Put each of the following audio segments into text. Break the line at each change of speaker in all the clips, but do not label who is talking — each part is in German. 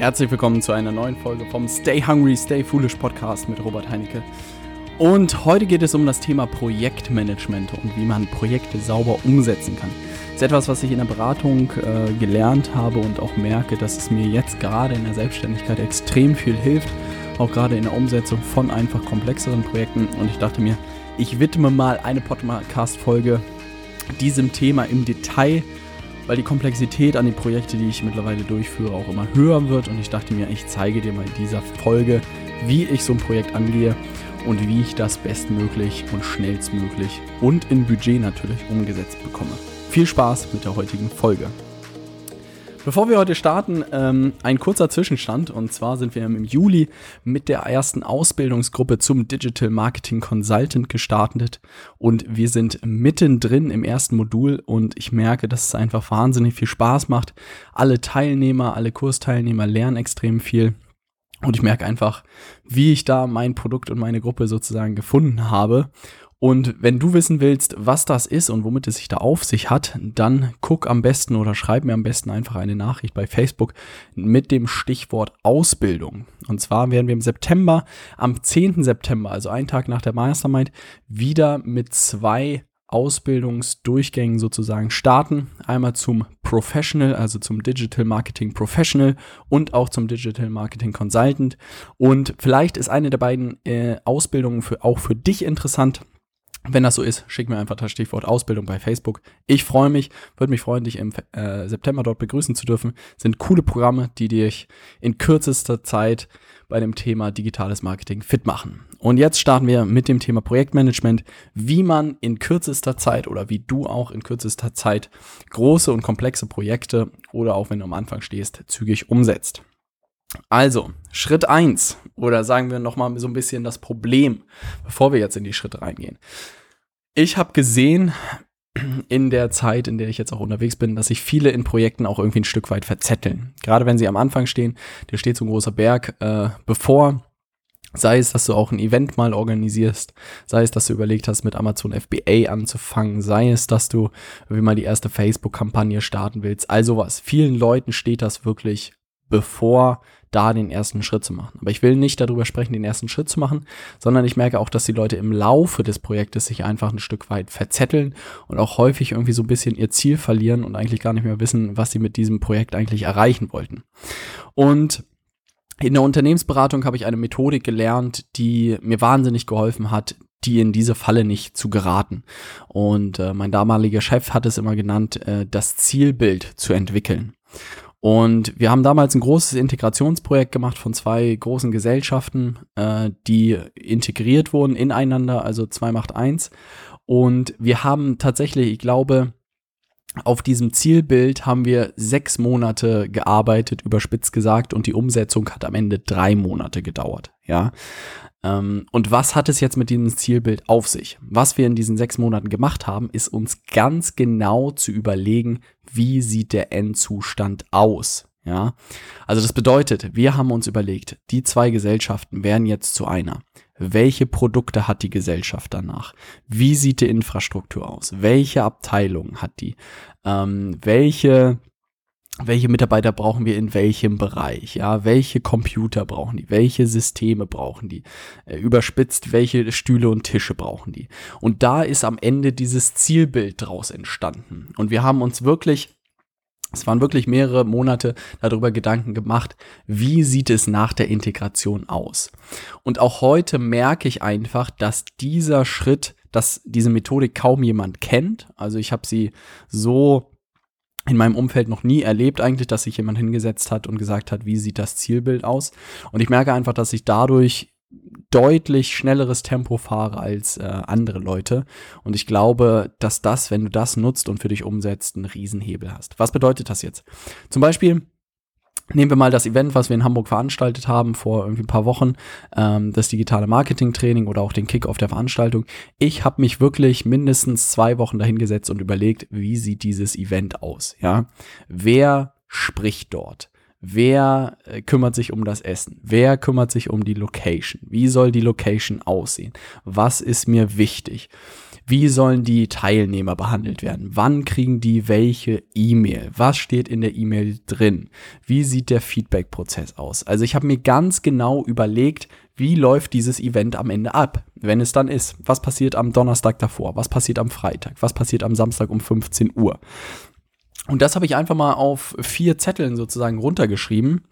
Herzlich willkommen zu einer neuen Folge vom Stay Hungry, Stay Foolish Podcast mit Robert Heinecke. Und heute geht es um das Thema Projektmanagement und wie man Projekte sauber umsetzen kann. Das ist etwas, was ich in der Beratung äh, gelernt habe und auch merke, dass es mir jetzt gerade in der Selbstständigkeit extrem viel hilft, auch gerade in der Umsetzung von einfach komplexeren Projekten. Und ich dachte mir, ich widme mal eine Podcast-Folge diesem Thema im Detail weil die Komplexität an den Projekten, die ich mittlerweile durchführe, auch immer höher wird. Und ich dachte mir, ich zeige dir mal in dieser Folge, wie ich so ein Projekt angehe und wie ich das bestmöglich und schnellstmöglich und in Budget natürlich umgesetzt bekomme. Viel Spaß mit der heutigen Folge. Bevor wir heute starten, ähm, ein kurzer Zwischenstand. Und zwar sind wir im Juli mit der ersten Ausbildungsgruppe zum Digital Marketing Consultant gestartet. Und wir sind mittendrin im ersten Modul. Und ich merke, dass es einfach wahnsinnig viel Spaß macht. Alle Teilnehmer, alle Kursteilnehmer lernen extrem viel. Und ich merke einfach, wie ich da mein Produkt und meine Gruppe sozusagen gefunden habe. Und wenn du wissen willst, was das ist und womit es sich da auf sich hat, dann guck am besten oder schreib mir am besten einfach eine Nachricht bei Facebook mit dem Stichwort Ausbildung. Und zwar werden wir im September, am 10. September, also einen Tag nach der Mastermind, wieder mit zwei Ausbildungsdurchgängen sozusagen starten. Einmal zum Professional, also zum Digital Marketing Professional und auch zum Digital Marketing Consultant. Und vielleicht ist eine der beiden äh, Ausbildungen für, auch für dich interessant. Wenn das so ist, schick mir einfach das Stichwort Ausbildung bei Facebook. Ich freue mich, würde mich freuen, dich im äh, September dort begrüßen zu dürfen. Sind coole Programme, die dich in kürzester Zeit bei dem Thema digitales Marketing fit machen. Und jetzt starten wir mit dem Thema Projektmanagement, wie man in kürzester Zeit oder wie du auch in kürzester Zeit große und komplexe Projekte oder auch wenn du am Anfang stehst, zügig umsetzt. Also, Schritt eins oder sagen wir nochmal so ein bisschen das Problem, bevor wir jetzt in die Schritte reingehen. Ich habe gesehen in der Zeit, in der ich jetzt auch unterwegs bin, dass sich viele in Projekten auch irgendwie ein Stück weit verzetteln. Gerade wenn sie am Anfang stehen, dir steht so ein großer Berg äh, bevor, Sei es, dass du auch ein Event mal organisierst, sei es, dass du überlegt hast, mit Amazon FBA anzufangen, sei es, dass du wie mal die erste Facebook-Kampagne starten willst, also was. Vielen Leuten steht das wirklich bevor, da den ersten Schritt zu machen. Aber ich will nicht darüber sprechen, den ersten Schritt zu machen, sondern ich merke auch, dass die Leute im Laufe des Projektes sich einfach ein Stück weit verzetteln und auch häufig irgendwie so ein bisschen ihr Ziel verlieren und eigentlich gar nicht mehr wissen, was sie mit diesem Projekt eigentlich erreichen wollten. Und in der Unternehmensberatung habe ich eine Methodik gelernt, die mir wahnsinnig geholfen hat, die in diese Falle nicht zu geraten. Und äh, mein damaliger Chef hat es immer genannt, äh, das Zielbild zu entwickeln. Und wir haben damals ein großes Integrationsprojekt gemacht von zwei großen Gesellschaften, äh, die integriert wurden ineinander, also zwei macht eins. Und wir haben tatsächlich, ich glaube, auf diesem Zielbild haben wir sechs Monate gearbeitet, überspitzt gesagt, und die Umsetzung hat am Ende drei Monate gedauert. Ja, ähm, und was hat es jetzt mit diesem Zielbild auf sich? Was wir in diesen sechs Monaten gemacht haben, ist uns ganz genau zu überlegen, wie sieht der Endzustand aus? Ja, also das bedeutet, wir haben uns überlegt, die zwei Gesellschaften werden jetzt zu einer. Welche Produkte hat die Gesellschaft danach? Wie sieht die Infrastruktur aus? Welche Abteilung hat die? Ähm, welche welche Mitarbeiter brauchen wir in welchem Bereich, ja, welche Computer brauchen die, welche Systeme brauchen die, äh, überspitzt, welche Stühle und Tische brauchen die. Und da ist am Ende dieses Zielbild draus entstanden. Und wir haben uns wirklich es waren wirklich mehrere Monate darüber Gedanken gemacht, wie sieht es nach der Integration aus. Und auch heute merke ich einfach, dass dieser Schritt, dass diese Methodik kaum jemand kennt. Also ich habe sie so in meinem Umfeld noch nie erlebt eigentlich, dass sich jemand hingesetzt hat und gesagt hat, wie sieht das Zielbild aus. Und ich merke einfach, dass ich dadurch deutlich schnelleres Tempo fahre als äh, andere Leute. Und ich glaube, dass das, wenn du das nutzt und für dich umsetzt, einen Riesenhebel hast. Was bedeutet das jetzt? Zum Beispiel, Nehmen wir mal das Event, was wir in Hamburg veranstaltet haben vor irgendwie ein paar Wochen, ähm, das digitale Marketing-Training oder auch den Kick-Off der Veranstaltung. Ich habe mich wirklich mindestens zwei Wochen dahingesetzt und überlegt, wie sieht dieses Event aus? Ja, wer spricht dort? Wer äh, kümmert sich um das Essen? Wer kümmert sich um die Location? Wie soll die Location aussehen? Was ist mir wichtig? Wie sollen die Teilnehmer behandelt werden? Wann kriegen die welche E-Mail? Was steht in der E-Mail drin? Wie sieht der Feedback-Prozess aus? Also ich habe mir ganz genau überlegt, wie läuft dieses Event am Ende ab, wenn es dann ist? Was passiert am Donnerstag davor? Was passiert am Freitag? Was passiert am Samstag um 15 Uhr? Und das habe ich einfach mal auf vier Zetteln sozusagen runtergeschrieben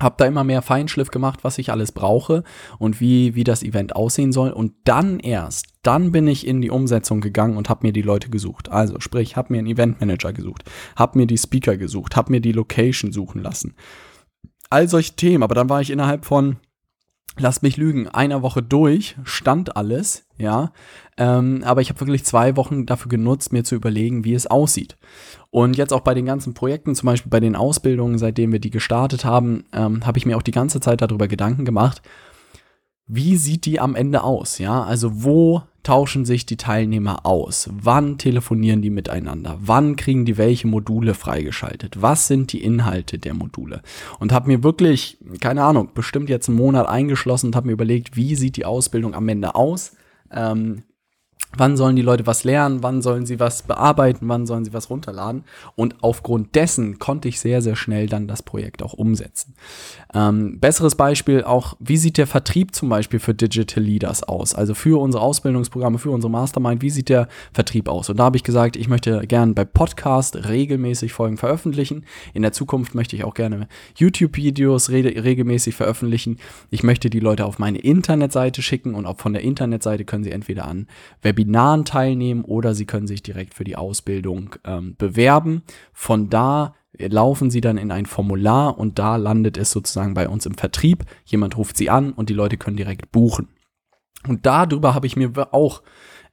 habe da immer mehr Feinschliff gemacht, was ich alles brauche und wie, wie das Event aussehen soll. Und dann erst, dann bin ich in die Umsetzung gegangen und habe mir die Leute gesucht. Also sprich, habe mir einen Eventmanager gesucht, habe mir die Speaker gesucht, habe mir die Location suchen lassen. All solche Themen, aber dann war ich innerhalb von lasst mich lügen, einer Woche durch, stand alles, ja. Ähm, aber ich habe wirklich zwei Wochen dafür genutzt, mir zu überlegen, wie es aussieht. Und jetzt auch bei den ganzen Projekten, zum Beispiel bei den Ausbildungen, seitdem wir die gestartet haben, ähm, habe ich mir auch die ganze Zeit darüber Gedanken gemacht, wie sieht die am Ende aus? Ja, also wo tauschen sich die Teilnehmer aus? Wann telefonieren die miteinander? Wann kriegen die welche Module freigeschaltet? Was sind die Inhalte der Module? Und habe mir wirklich, keine Ahnung, bestimmt jetzt einen Monat eingeschlossen und habe mir überlegt, wie sieht die Ausbildung am Ende aus? Ähm, Wann sollen die Leute was lernen? Wann sollen sie was bearbeiten? Wann sollen sie was runterladen? Und aufgrund dessen konnte ich sehr, sehr schnell dann das Projekt auch umsetzen. Ähm, besseres Beispiel auch, wie sieht der Vertrieb zum Beispiel für Digital Leaders aus? Also für unsere Ausbildungsprogramme, für unsere Mastermind, wie sieht der Vertrieb aus? Und da habe ich gesagt, ich möchte gerne bei Podcast regelmäßig Folgen veröffentlichen. In der Zukunft möchte ich auch gerne YouTube-Videos re regelmäßig veröffentlichen. Ich möchte die Leute auf meine Internetseite schicken und auch von der Internetseite können sie entweder an Webinaren Webinaren teilnehmen oder Sie können sich direkt für die Ausbildung ähm, bewerben. Von da laufen Sie dann in ein Formular und da landet es sozusagen bei uns im Vertrieb. Jemand ruft Sie an und die Leute können direkt buchen. Und darüber habe ich mir auch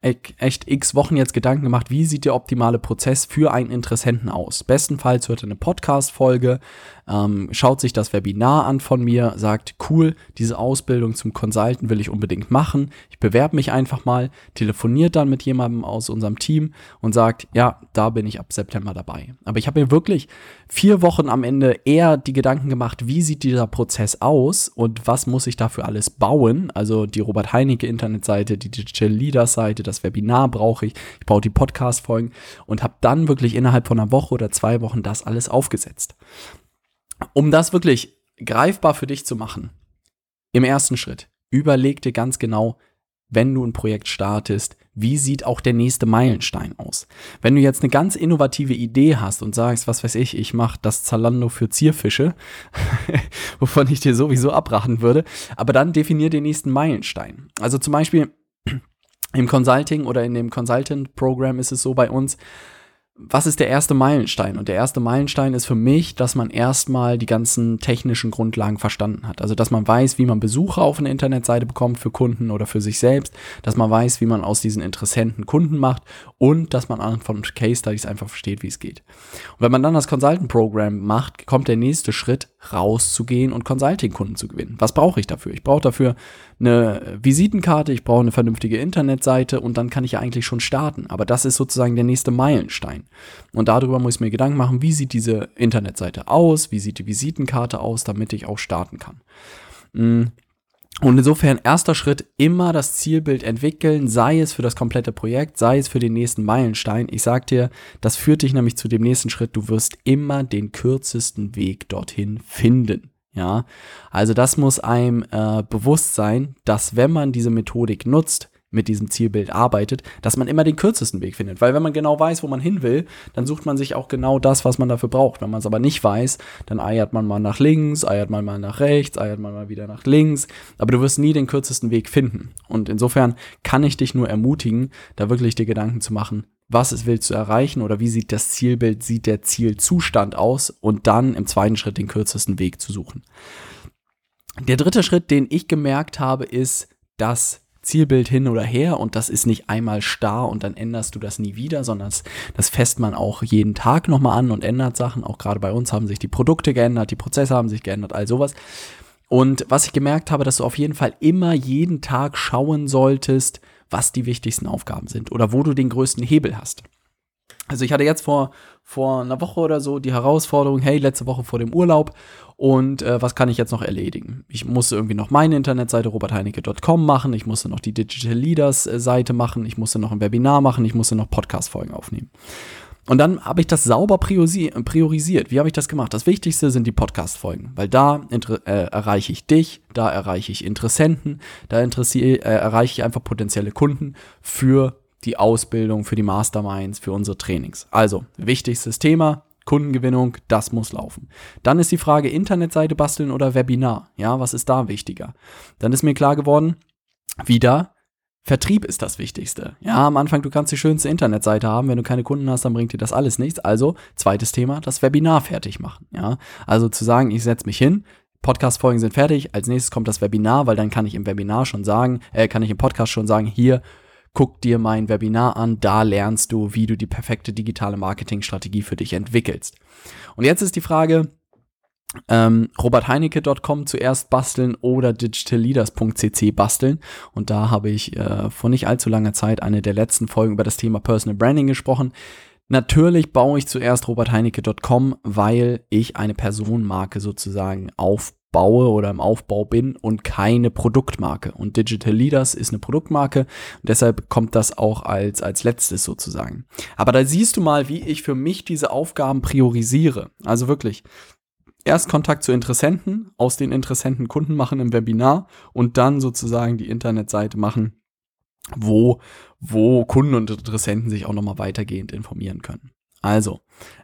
echt x Wochen jetzt Gedanken gemacht, wie sieht der optimale Prozess für einen Interessenten aus. Bestenfalls hört er eine Podcast-Folge, ähm, schaut sich das Webinar an von mir, sagt, cool, diese Ausbildung zum Consultant will ich unbedingt machen. Ich bewerbe mich einfach mal, telefoniert dann mit jemandem aus unserem Team und sagt, ja, da bin ich ab September dabei. Aber ich habe mir wirklich vier Wochen am Ende eher die Gedanken gemacht, wie sieht dieser Prozess aus und was muss ich dafür alles bauen. Also die Robert Heinecke Internetseite, die Digital Leaders Seite, das Webinar brauche ich, ich brauche die Podcast-Folgen und habe dann wirklich innerhalb von einer Woche oder zwei Wochen das alles aufgesetzt. Um das wirklich greifbar für dich zu machen, im ersten Schritt, überleg dir ganz genau, wenn du ein Projekt startest, wie sieht auch der nächste Meilenstein aus? Wenn du jetzt eine ganz innovative Idee hast und sagst, was weiß ich, ich mache das Zalando für Zierfische, wovon ich dir sowieso abraten würde, aber dann definier den nächsten Meilenstein. Also zum Beispiel im Consulting oder in dem Consultant-Programm ist es so bei uns, was ist der erste Meilenstein? Und der erste Meilenstein ist für mich, dass man erstmal die ganzen technischen Grundlagen verstanden hat. Also, dass man weiß, wie man Besucher auf eine Internetseite bekommt für Kunden oder für sich selbst, dass man weiß, wie man aus diesen Interessenten Kunden macht und dass man von Case Studies einfach versteht, wie es geht. Und wenn man dann das Consultant Program macht, kommt der nächste Schritt, rauszugehen und Consulting-Kunden zu gewinnen. Was brauche ich dafür? Ich brauche dafür eine Visitenkarte, ich brauche eine vernünftige Internetseite und dann kann ich ja eigentlich schon starten. Aber das ist sozusagen der nächste Meilenstein. Und darüber muss ich mir Gedanken machen, wie sieht diese Internetseite aus, wie sieht die Visitenkarte aus, damit ich auch starten kann. Mm. Und insofern erster Schritt immer das Zielbild entwickeln, sei es für das komplette Projekt, sei es für den nächsten Meilenstein. Ich sag dir, das führt dich nämlich zu dem nächsten Schritt. Du wirst immer den kürzesten Weg dorthin finden. Ja, also das muss einem äh, bewusst sein, dass wenn man diese Methodik nutzt, mit diesem Zielbild arbeitet, dass man immer den kürzesten Weg findet. Weil wenn man genau weiß, wo man hin will, dann sucht man sich auch genau das, was man dafür braucht. Wenn man es aber nicht weiß, dann eiert man mal nach links, eiert man mal nach rechts, eiert man mal wieder nach links. Aber du wirst nie den kürzesten Weg finden. Und insofern kann ich dich nur ermutigen, da wirklich dir Gedanken zu machen, was es willst du erreichen oder wie sieht das Zielbild, sieht der Zielzustand aus und dann im zweiten Schritt den kürzesten Weg zu suchen. Der dritte Schritt, den ich gemerkt habe, ist das Zielbild hin oder her und das ist nicht einmal starr und dann änderst du das nie wieder, sondern das, das fässt man auch jeden Tag nochmal an und ändert Sachen. Auch gerade bei uns haben sich die Produkte geändert, die Prozesse haben sich geändert, all sowas. Und was ich gemerkt habe, dass du auf jeden Fall immer jeden Tag schauen solltest, was die wichtigsten Aufgaben sind oder wo du den größten Hebel hast. Also ich hatte jetzt vor, vor einer Woche oder so die Herausforderung, hey, letzte Woche vor dem Urlaub und äh, was kann ich jetzt noch erledigen? Ich musste irgendwie noch meine Internetseite robertheinecke.com machen, ich musste noch die Digital Leaders äh, Seite machen, ich musste noch ein Webinar machen, ich musste noch Podcast-Folgen aufnehmen. Und dann habe ich das sauber priorisiert. Wie habe ich das gemacht? Das Wichtigste sind die Podcast-Folgen, weil da äh, erreiche ich dich, da erreiche ich Interessenten, da äh, erreiche ich einfach potenzielle Kunden für die Ausbildung, für die Masterminds, für unsere Trainings. Also, wichtigstes Thema, Kundengewinnung, das muss laufen. Dann ist die Frage, Internetseite basteln oder Webinar. Ja, was ist da wichtiger? Dann ist mir klar geworden, wieder, Vertrieb ist das Wichtigste. Ja, am Anfang, du kannst die schönste Internetseite haben. Wenn du keine Kunden hast, dann bringt dir das alles nichts. Also, zweites Thema, das Webinar fertig machen. Ja, also zu sagen, ich setze mich hin, Podcast-Folgen sind fertig, als nächstes kommt das Webinar, weil dann kann ich im Webinar schon sagen, äh, kann ich im Podcast schon sagen, hier, guck dir mein Webinar an, da lernst du, wie du die perfekte digitale Marketingstrategie für dich entwickelst. Und jetzt ist die Frage, ähm, robertheinecke.com zuerst basteln oder digitalleaders.cc basteln. Und da habe ich äh, vor nicht allzu langer Zeit eine der letzten Folgen über das Thema Personal Branding gesprochen. Natürlich baue ich zuerst robertheinecke.com, weil ich eine Personenmarke sozusagen aufbaue baue oder im Aufbau bin und keine Produktmarke. Und Digital Leaders ist eine Produktmarke und deshalb kommt das auch als, als letztes sozusagen. Aber da siehst du mal, wie ich für mich diese Aufgaben priorisiere. Also wirklich. Erst Kontakt zu Interessenten, aus den Interessenten Kunden machen im Webinar und dann sozusagen die Internetseite machen, wo, wo Kunden und Interessenten sich auch nochmal weitergehend informieren können. Also,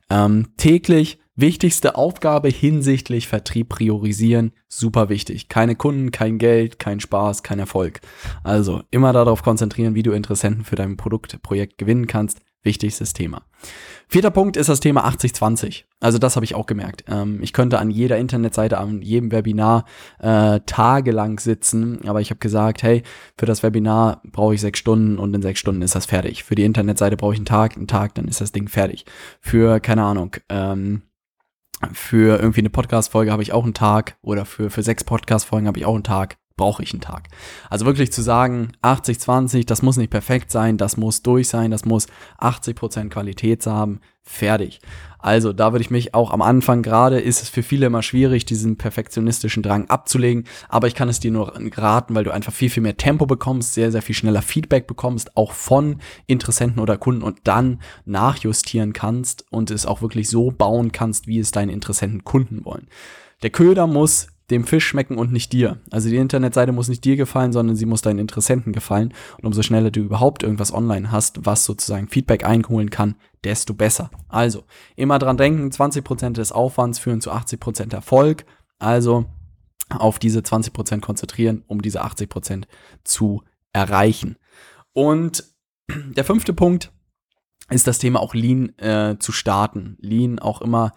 ähm, täglich Wichtigste Aufgabe hinsichtlich Vertrieb priorisieren, super wichtig. Keine Kunden, kein Geld, kein Spaß, kein Erfolg. Also immer darauf konzentrieren, wie du Interessenten für dein Produktprojekt gewinnen kannst. Wichtigstes Thema. Vierter Punkt ist das Thema 80-20. Also das habe ich auch gemerkt. Ähm, ich könnte an jeder Internetseite, an jedem Webinar äh, tagelang sitzen, aber ich habe gesagt, hey, für das Webinar brauche ich sechs Stunden und in sechs Stunden ist das fertig. Für die Internetseite brauche ich einen Tag, einen Tag, dann ist das Ding fertig. Für, keine Ahnung, ähm, für irgendwie eine Podcast-Folge habe ich auch einen Tag oder für, für sechs Podcast-Folgen habe ich auch einen Tag, brauche ich einen Tag. Also wirklich zu sagen, 80, 20, das muss nicht perfekt sein, das muss durch sein, das muss 80 Prozent Qualität haben, fertig. Also da würde ich mich auch am Anfang gerade, ist es für viele immer schwierig, diesen perfektionistischen Drang abzulegen, aber ich kann es dir nur raten, weil du einfach viel, viel mehr Tempo bekommst, sehr, sehr viel schneller Feedback bekommst, auch von Interessenten oder Kunden und dann nachjustieren kannst und es auch wirklich so bauen kannst, wie es deine Interessenten Kunden wollen. Der Köder muss dem Fisch schmecken und nicht dir. Also die Internetseite muss nicht dir gefallen, sondern sie muss deinen Interessenten gefallen. Und umso schneller du überhaupt irgendwas online hast, was sozusagen Feedback einholen kann, desto besser. Also immer dran denken, 20% des Aufwands führen zu 80% Erfolg. Also auf diese 20% konzentrieren, um diese 80% zu erreichen. Und der fünfte Punkt ist das Thema auch Lean äh, zu starten. Lean auch immer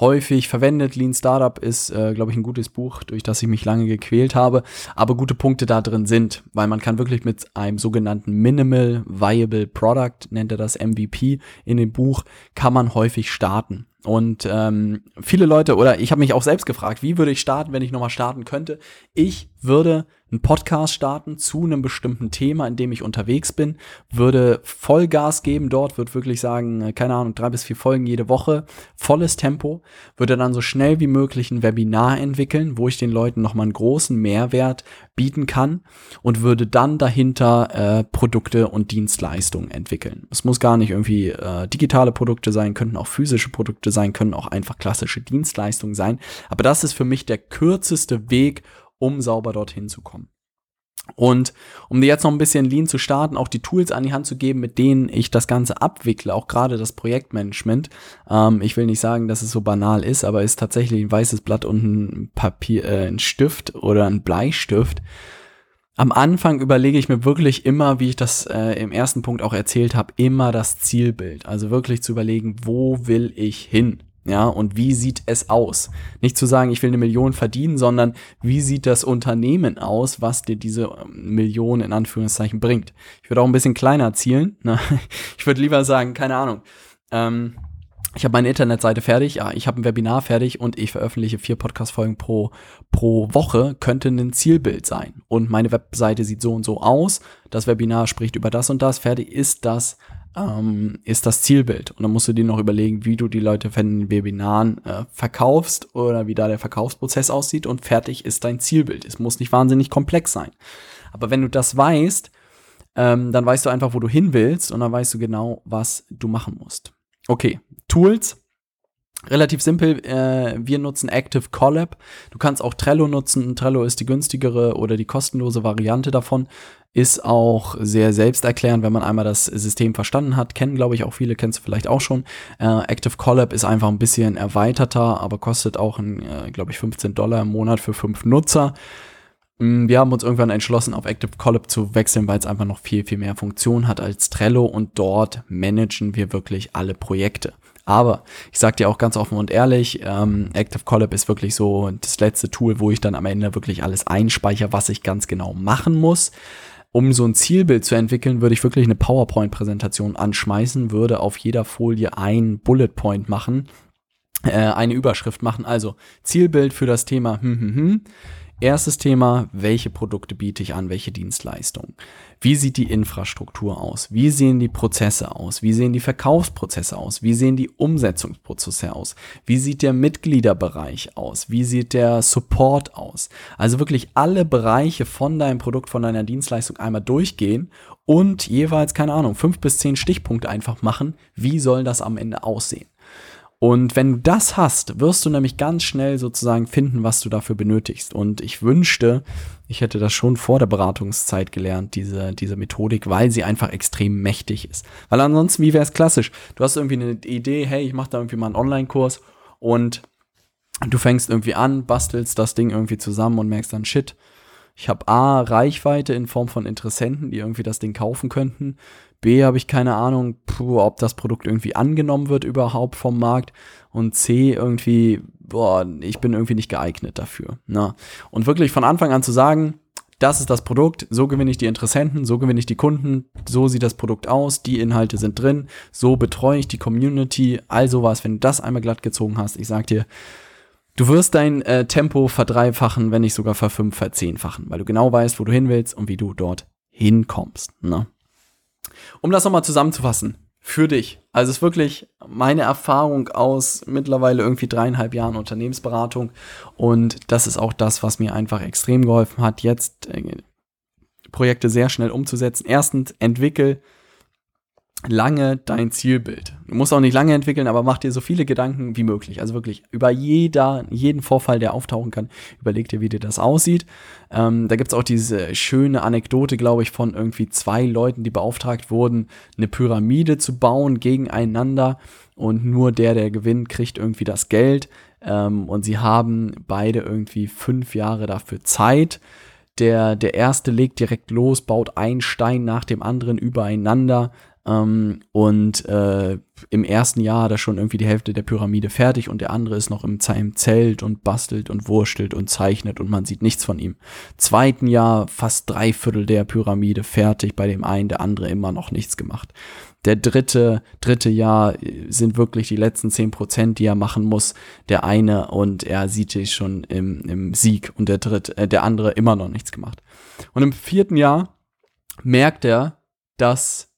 häufig verwendet. Lean Startup ist, äh, glaube ich, ein gutes Buch, durch das ich mich lange gequält habe. Aber gute Punkte da drin sind, weil man kann wirklich mit einem sogenannten Minimal Viable Product, nennt er das MVP in dem Buch, kann man häufig starten. Und ähm, viele Leute, oder ich habe mich auch selbst gefragt, wie würde ich starten, wenn ich nochmal starten könnte? Ich würde einen Podcast starten zu einem bestimmten Thema, in dem ich unterwegs bin, würde Vollgas geben dort, würde wirklich sagen, äh, keine Ahnung, drei bis vier Folgen jede Woche, volles Tempo, würde dann so schnell wie möglich ein Webinar entwickeln, wo ich den Leuten nochmal einen großen Mehrwert bieten kann und würde dann dahinter äh, Produkte und Dienstleistungen entwickeln. Es muss gar nicht irgendwie äh, digitale Produkte sein, könnten auch physische Produkte sein, können auch einfach klassische Dienstleistungen sein. Aber das ist für mich der kürzeste Weg, um sauber dorthin zu kommen. Und um dir jetzt noch ein bisschen Lean zu starten, auch die Tools an die Hand zu geben, mit denen ich das Ganze abwickle, auch gerade das Projektmanagement. Ähm, ich will nicht sagen, dass es so banal ist, aber es ist tatsächlich ein weißes Blatt und ein Papier, äh, ein Stift oder ein Bleistift. Am Anfang überlege ich mir wirklich immer, wie ich das äh, im ersten Punkt auch erzählt habe, immer das Zielbild. Also wirklich zu überlegen, wo will ich hin? Ja, und wie sieht es aus? Nicht zu sagen, ich will eine Million verdienen, sondern wie sieht das Unternehmen aus, was dir diese ähm, Million in Anführungszeichen bringt? Ich würde auch ein bisschen kleiner zielen. Ne? Ich würde lieber sagen, keine Ahnung. Ähm, ich habe meine Internetseite fertig, ja, ich habe ein Webinar fertig und ich veröffentliche vier Podcast-Folgen pro, pro Woche, könnte ein Zielbild sein. Und meine Webseite sieht so und so aus, das Webinar spricht über das und das, fertig ist das ähm, ist das Zielbild. Und dann musst du dir noch überlegen, wie du die Leute von den Webinaren äh, verkaufst oder wie da der Verkaufsprozess aussieht und fertig ist dein Zielbild. Es muss nicht wahnsinnig komplex sein. Aber wenn du das weißt, ähm, dann weißt du einfach, wo du hin willst und dann weißt du genau, was du machen musst. Okay, Tools. Relativ simpel, äh, wir nutzen Active Collab. Du kannst auch Trello nutzen. Trello ist die günstigere oder die kostenlose Variante davon. Ist auch sehr selbsterklärend, wenn man einmal das System verstanden hat. Kennen, glaube ich, auch viele, kennst du vielleicht auch schon. Äh, Active Collab ist einfach ein bisschen erweiterter, aber kostet auch, äh, glaube ich, 15 Dollar im Monat für fünf Nutzer. Mm, wir haben uns irgendwann entschlossen, auf Active Collab zu wechseln, weil es einfach noch viel, viel mehr Funktion hat als Trello und dort managen wir wirklich alle Projekte. Aber ich sage dir auch ganz offen und ehrlich, ähm, Active Collab ist wirklich so das letzte Tool, wo ich dann am Ende wirklich alles einspeichere, was ich ganz genau machen muss. Um so ein Zielbild zu entwickeln, würde ich wirklich eine PowerPoint-Präsentation anschmeißen, würde auf jeder Folie ein Bullet Point machen, äh, eine Überschrift machen. Also Zielbild für das Thema hm, hm, hm Erstes Thema, welche Produkte biete ich an, welche Dienstleistungen? Wie sieht die Infrastruktur aus? Wie sehen die Prozesse aus? Wie sehen die Verkaufsprozesse aus? Wie sehen die Umsetzungsprozesse aus? Wie sieht der Mitgliederbereich aus? Wie sieht der Support aus? Also wirklich alle Bereiche von deinem Produkt, von deiner Dienstleistung einmal durchgehen und jeweils, keine Ahnung, fünf bis zehn Stichpunkte einfach machen. Wie soll das am Ende aussehen? Und wenn du das hast, wirst du nämlich ganz schnell sozusagen finden, was du dafür benötigst. Und ich wünschte, ich hätte das schon vor der Beratungszeit gelernt, diese, diese Methodik, weil sie einfach extrem mächtig ist. Weil ansonsten, wie wäre es klassisch? Du hast irgendwie eine Idee, hey, ich mache da irgendwie mal einen Online-Kurs und du fängst irgendwie an, bastelst das Ding irgendwie zusammen und merkst dann, shit, ich habe A, Reichweite in Form von Interessenten, die irgendwie das Ding kaufen könnten. B habe ich keine Ahnung, puh, ob das Produkt irgendwie angenommen wird überhaupt vom Markt. Und C irgendwie, boah, ich bin irgendwie nicht geeignet dafür. Na. Ne? Und wirklich von Anfang an zu sagen, das ist das Produkt, so gewinne ich die Interessenten, so gewinne ich die Kunden, so sieht das Produkt aus, die Inhalte sind drin, so betreue ich die Community, all sowas, wenn du das einmal glatt gezogen hast, ich sag dir, du wirst dein äh, Tempo verdreifachen, wenn nicht sogar verfünf, verzehnfachen, weil du genau weißt, wo du hin willst und wie du dort hinkommst. Ne? Um das nochmal zusammenzufassen, für dich. Also es ist wirklich meine Erfahrung aus mittlerweile irgendwie dreieinhalb Jahren Unternehmensberatung und das ist auch das, was mir einfach extrem geholfen hat, jetzt äh, Projekte sehr schnell umzusetzen. Erstens, entwickel lange dein Zielbild. Du musst auch nicht lange entwickeln, aber mach dir so viele Gedanken wie möglich. Also wirklich über jeder, jeden Vorfall, der auftauchen kann, überleg dir, wie dir das aussieht. Ähm, da gibt's auch diese schöne Anekdote, glaube ich, von irgendwie zwei Leuten, die beauftragt wurden, eine Pyramide zu bauen gegeneinander und nur der, der gewinnt, kriegt irgendwie das Geld. Ähm, und sie haben beide irgendwie fünf Jahre dafür Zeit. Der, der erste legt direkt los, baut einen Stein nach dem anderen übereinander, ähm, und äh, im ersten Jahr hat er schon irgendwie die Hälfte der Pyramide fertig und der andere ist noch im, im Zelt und bastelt und wurstelt und zeichnet und man sieht nichts von ihm. Zweiten Jahr fast drei Viertel der Pyramide fertig, bei dem einen, der andere immer noch nichts gemacht. Der dritte, dritte Jahr äh, sind wirklich die letzten zehn Prozent, die er machen muss. Der eine und er sieht sich schon im, im Sieg und der dritte, äh, der andere immer noch nichts gemacht. Und im vierten Jahr merkt er, dass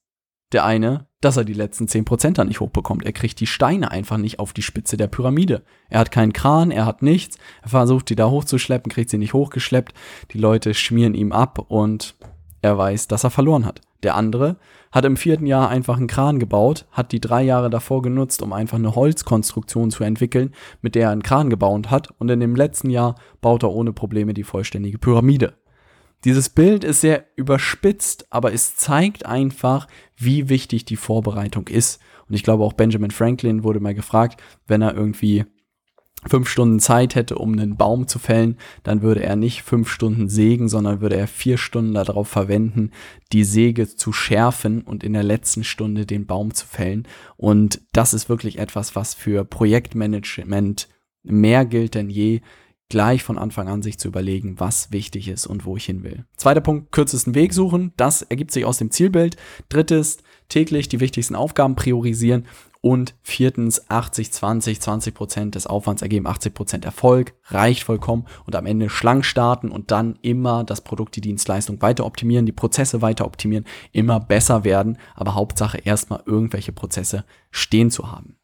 der eine, dass er die letzten 10% dann nicht hochbekommt. Er kriegt die Steine einfach nicht auf die Spitze der Pyramide. Er hat keinen Kran, er hat nichts. Er versucht, die da hochzuschleppen, kriegt sie nicht hochgeschleppt. Die Leute schmieren ihm ab und er weiß, dass er verloren hat. Der andere hat im vierten Jahr einfach einen Kran gebaut, hat die drei Jahre davor genutzt, um einfach eine Holzkonstruktion zu entwickeln, mit der er einen Kran gebaut hat. Und in dem letzten Jahr baut er ohne Probleme die vollständige Pyramide. Dieses Bild ist sehr überspitzt, aber es zeigt einfach, wie wichtig die Vorbereitung ist. Und ich glaube auch Benjamin Franklin wurde mal gefragt, wenn er irgendwie fünf Stunden Zeit hätte, um einen Baum zu fällen, dann würde er nicht fünf Stunden sägen, sondern würde er vier Stunden darauf verwenden, die Säge zu schärfen und in der letzten Stunde den Baum zu fällen. Und das ist wirklich etwas, was für Projektmanagement mehr gilt denn je gleich von Anfang an sich zu überlegen, was wichtig ist und wo ich hin will. Zweiter Punkt, kürzesten Weg suchen. Das ergibt sich aus dem Zielbild. Drittes, täglich die wichtigsten Aufgaben priorisieren Und viertens, 80, 20, 20 Prozent des Aufwands ergeben 80 Prozent Erfolg, reicht vollkommen und am Ende schlank starten und dann immer das Produkt, die Dienstleistung weiter optimieren, die Prozesse weiter optimieren, immer besser werden, aber Hauptsache erstmal irgendwelche Prozesse stehen zu haben.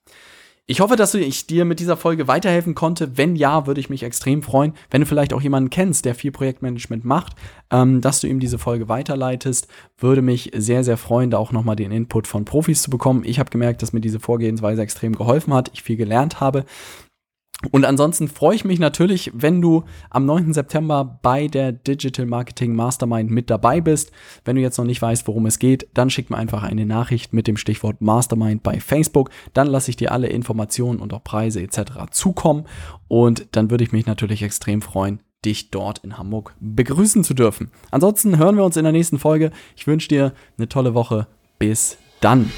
Ich hoffe, dass ich dir mit dieser Folge weiterhelfen konnte. Wenn ja, würde ich mich extrem freuen, wenn du vielleicht auch jemanden kennst, der viel Projektmanagement macht, ähm, dass du ihm diese Folge weiterleitest. Würde mich sehr, sehr freuen, da auch nochmal den Input von Profis zu bekommen. Ich habe gemerkt, dass mir diese Vorgehensweise extrem geholfen hat, ich viel gelernt habe. Und ansonsten freue ich mich natürlich, wenn du am 9. September bei der Digital Marketing Mastermind mit dabei bist. Wenn du jetzt noch nicht weißt, worum es geht, dann schick mir einfach eine Nachricht mit dem Stichwort Mastermind bei Facebook. Dann lasse ich dir alle Informationen und auch Preise etc. zukommen. Und dann würde ich mich natürlich extrem freuen, dich dort in Hamburg begrüßen zu dürfen. Ansonsten hören wir uns in der nächsten Folge. Ich wünsche dir eine tolle Woche. Bis dann.